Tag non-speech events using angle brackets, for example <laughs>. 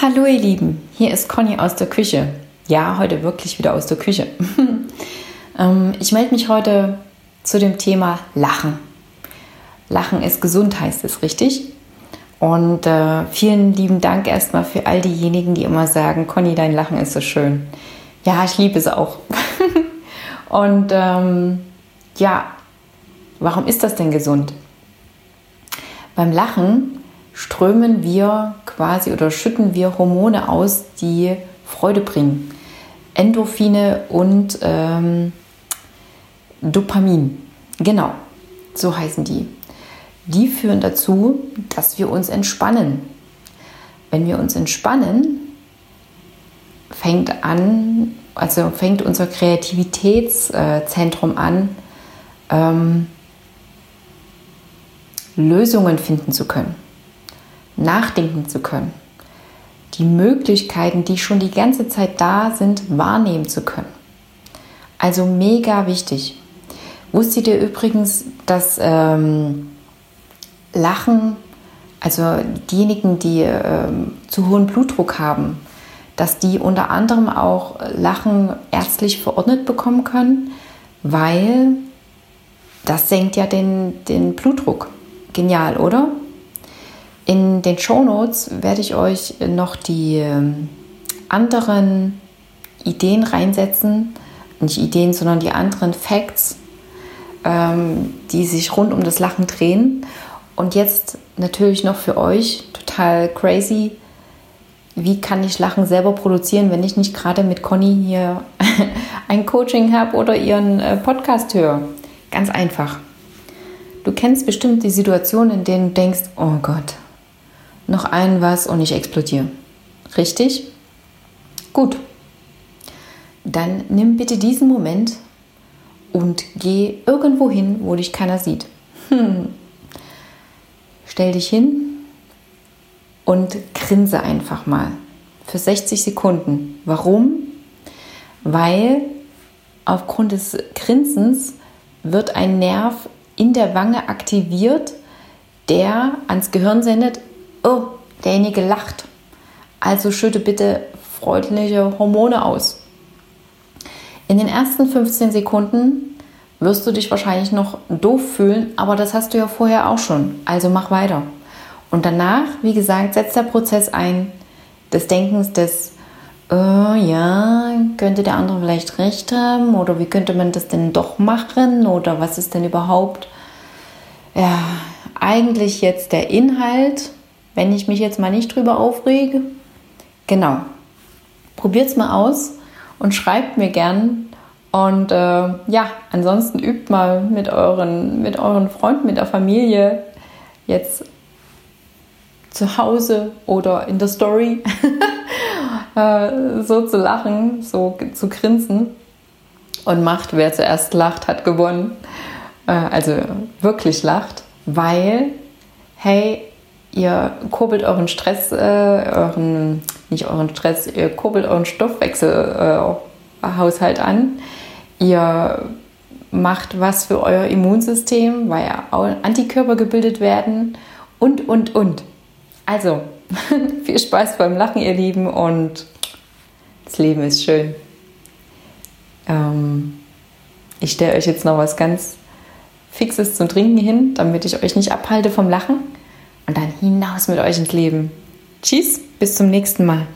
Hallo ihr Lieben, hier ist Conny aus der Küche. Ja, heute wirklich wieder aus der Küche. <laughs> Ähm, ich melde mich heute zu dem Thema Lachen. Lachen ist gesund, heißt es richtig. Und äh, vielen lieben Dank erstmal für all diejenigen, die immer sagen, Conny, dein Lachen ist so schön. Ja, ich liebe es auch. <laughs> Und ähm, ja, warum ist das denn gesund? Beim Lachen strömen wir quasi oder schütten wir Hormone aus, die Freude bringen. Endorphine und ähm, Dopamin. Genau, so heißen die. Die führen dazu, dass wir uns entspannen. Wenn wir uns entspannen, fängt an, also fängt unser Kreativitätszentrum an, ähm, Lösungen finden zu können nachdenken zu können. Die Möglichkeiten, die schon die ganze Zeit da sind, wahrnehmen zu können. Also mega wichtig. Wusstet ihr übrigens, dass ähm, Lachen, also diejenigen, die ähm, zu hohen Blutdruck haben, dass die unter anderem auch Lachen ärztlich verordnet bekommen können, weil das senkt ja den, den Blutdruck. Genial, oder? In den Show Notes werde ich euch noch die ähm, anderen Ideen reinsetzen. Nicht Ideen, sondern die anderen Facts, ähm, die sich rund um das Lachen drehen. Und jetzt natürlich noch für euch total crazy. Wie kann ich Lachen selber produzieren, wenn ich nicht gerade mit Conny hier <laughs> ein Coaching habe oder ihren äh, Podcast höre? Ganz einfach. Du kennst bestimmt die Situation, in denen du denkst, oh Gott, noch ein was und ich explodiere. Richtig? Gut. Dann nimm bitte diesen Moment und geh irgendwo hin, wo dich keiner sieht. Hm. Stell dich hin und grinse einfach mal für 60 Sekunden. Warum? Weil aufgrund des Grinsens wird ein Nerv in der Wange aktiviert, der ans Gehirn sendet, oh, derjenige lacht. Also schütte bitte freundliche Hormone aus. In den ersten 15 Sekunden wirst du dich wahrscheinlich noch doof fühlen, aber das hast du ja vorher auch schon. Also mach weiter. Und danach, wie gesagt, setzt der Prozess ein des Denkens des, oh, ja, könnte der andere vielleicht recht haben oder wie könnte man das denn doch machen oder was ist denn überhaupt, ja, eigentlich jetzt der Inhalt wenn ich mich jetzt mal nicht drüber aufrege. Genau. Probiert es mal aus und schreibt mir gern. Und äh, ja, ansonsten übt mal mit euren, mit euren Freunden, mit der Familie jetzt zu Hause oder in der Story <laughs> äh, so zu lachen, so zu grinsen. Und macht, wer zuerst lacht, hat gewonnen. Äh, also wirklich lacht, weil, hey, ihr kurbelt euren Stress, äh, euren, nicht euren Stress, ihr kurbelt euren Stoffwechselhaushalt äh, an. Ihr macht was für euer Immunsystem, weil ja Antikörper gebildet werden und, und, und. Also, <laughs> viel Spaß beim Lachen, ihr Lieben, und das Leben ist schön. Ähm, ich stelle euch jetzt noch was ganz Fixes zum Trinken hin, damit ich euch nicht abhalte vom Lachen und dann hinaus mit euch ins Leben. Tschüss, bis zum nächsten Mal.